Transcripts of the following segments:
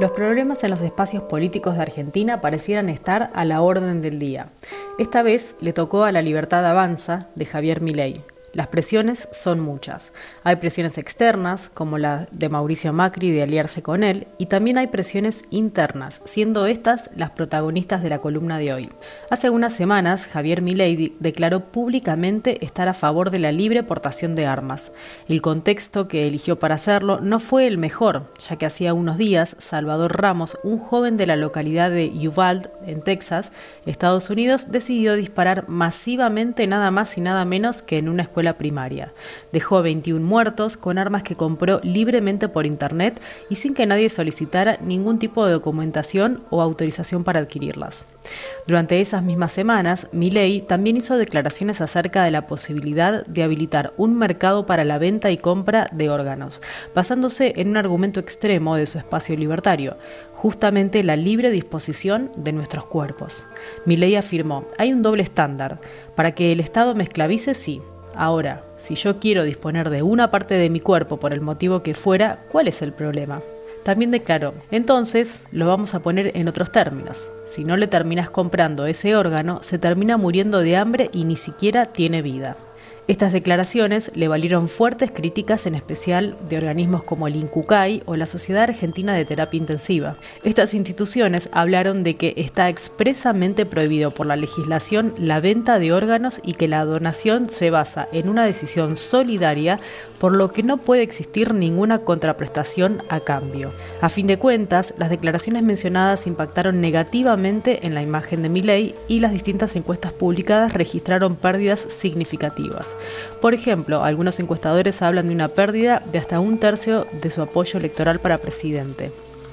Los problemas en los espacios políticos de Argentina parecieran estar a la orden del día. Esta vez le tocó a La Libertad Avanza de Javier Milei, las presiones son muchas. Hay presiones externas, como la de Mauricio Macri de aliarse con él, y también hay presiones internas, siendo estas las protagonistas de la columna de hoy. Hace unas semanas, Javier Milei declaró públicamente estar a favor de la libre portación de armas. El contexto que eligió para hacerlo no fue el mejor, ya que hacía unos días Salvador Ramos, un joven de la localidad de Uvalde, en Texas, Estados Unidos, decidió disparar masivamente nada más y nada menos que en una escuela la primaria. Dejó 21 muertos con armas que compró libremente por internet y sin que nadie solicitara ningún tipo de documentación o autorización para adquirirlas. Durante esas mismas semanas, Milley también hizo declaraciones acerca de la posibilidad de habilitar un mercado para la venta y compra de órganos, basándose en un argumento extremo de su espacio libertario, justamente la libre disposición de nuestros cuerpos. Milley afirmó, hay un doble estándar. Para que el Estado me esclavice, sí, Ahora, si yo quiero disponer de una parte de mi cuerpo por el motivo que fuera, ¿cuál es el problema? También declaró, entonces lo vamos a poner en otros términos. Si no le terminas comprando ese órgano, se termina muriendo de hambre y ni siquiera tiene vida. Estas declaraciones le valieron fuertes críticas, en especial de organismos como el INCUCAI o la Sociedad Argentina de Terapia Intensiva. Estas instituciones hablaron de que está expresamente prohibido por la legislación la venta de órganos y que la donación se basa en una decisión solidaria, por lo que no puede existir ninguna contraprestación a cambio. A fin de cuentas, las declaraciones mencionadas impactaron negativamente en la imagen de Milei y las distintas encuestas publicadas registraron pérdidas significativas. Por ejemplo, algunos encuestadores hablan de una pérdida de hasta un tercio de su apoyo electoral para presidente.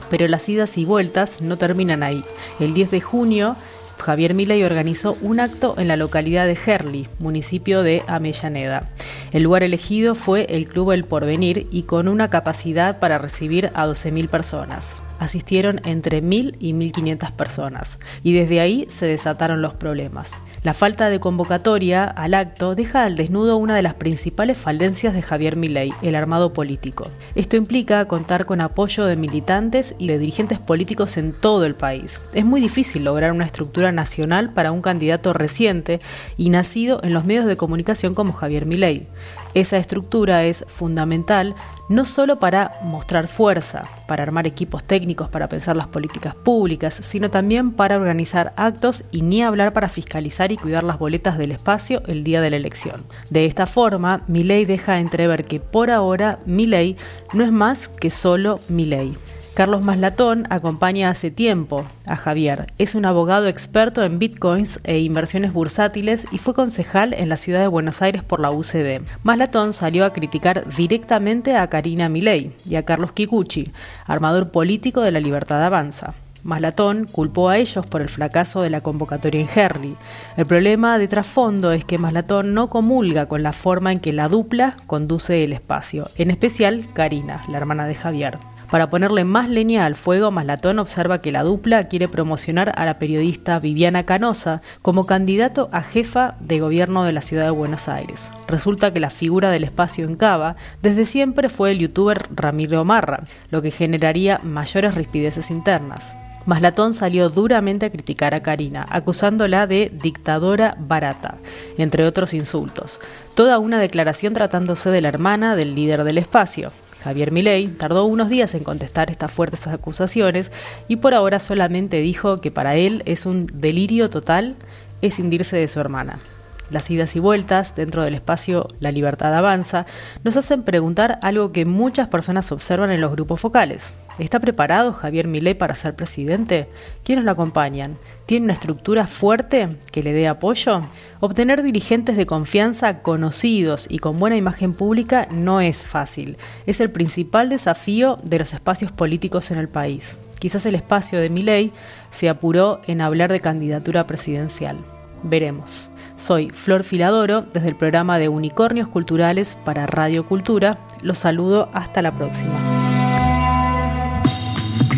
Pero las idas y vueltas no terminan ahí. El 10 de junio, Javier Milei organizó un acto en la localidad de Herli, municipio de Amellaneda. El lugar elegido fue el Club El Porvenir y con una capacidad para recibir a 12.000 personas asistieron entre 1.000 y 1.500 personas, y desde ahí se desataron los problemas. La falta de convocatoria al acto deja al desnudo una de las principales falencias de Javier Milei, el armado político. Esto implica contar con apoyo de militantes y de dirigentes políticos en todo el país. Es muy difícil lograr una estructura nacional para un candidato reciente y nacido en los medios de comunicación como Javier Milei. Esa estructura es fundamental no solo para mostrar fuerza, para armar equipos técnicos para pensar las políticas públicas, sino también para organizar actos y ni hablar para fiscalizar y cuidar las boletas del espacio el día de la elección. De esta forma, ley deja entrever que por ahora ley no es más que solo ley. Carlos Maslatón acompaña hace tiempo a Javier. Es un abogado experto en bitcoins e inversiones bursátiles y fue concejal en la ciudad de Buenos Aires por la UCD. Maslatón salió a criticar directamente a Karina Milei y a Carlos Kikuchi, armador político de la Libertad Avanza. Maslatón culpó a ellos por el fracaso de la convocatoria en Herley. El problema de trasfondo es que Maslatón no comulga con la forma en que la dupla conduce el espacio, en especial Karina, la hermana de Javier. Para ponerle más leña al fuego, Maslatón observa que la dupla quiere promocionar a la periodista Viviana Canosa como candidato a jefa de gobierno de la ciudad de Buenos Aires. Resulta que la figura del espacio en Cava desde siempre fue el youtuber Ramiro Marra, lo que generaría mayores rispideces internas. Maslatón salió duramente a criticar a Karina, acusándola de dictadora barata, entre otros insultos. Toda una declaración tratándose de la hermana del líder del espacio. Javier Milei tardó unos días en contestar estas fuertes acusaciones y por ahora solamente dijo que para él es un delirio total escindirse de su hermana. Las idas y vueltas dentro del espacio La Libertad Avanza nos hacen preguntar algo que muchas personas observan en los grupos focales. ¿Está preparado Javier Milei para ser presidente? ¿Quiénes lo acompañan? ¿Tiene una estructura fuerte que le dé apoyo? Obtener dirigentes de confianza conocidos y con buena imagen pública no es fácil. Es el principal desafío de los espacios políticos en el país. Quizás el espacio de Milei se apuró en hablar de candidatura presidencial. Veremos. Soy Flor Filadoro desde el programa de Unicornios Culturales para Radio Cultura. Los saludo hasta la próxima.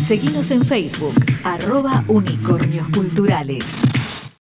Seguimos en Facebook, arroba Unicornios Culturales.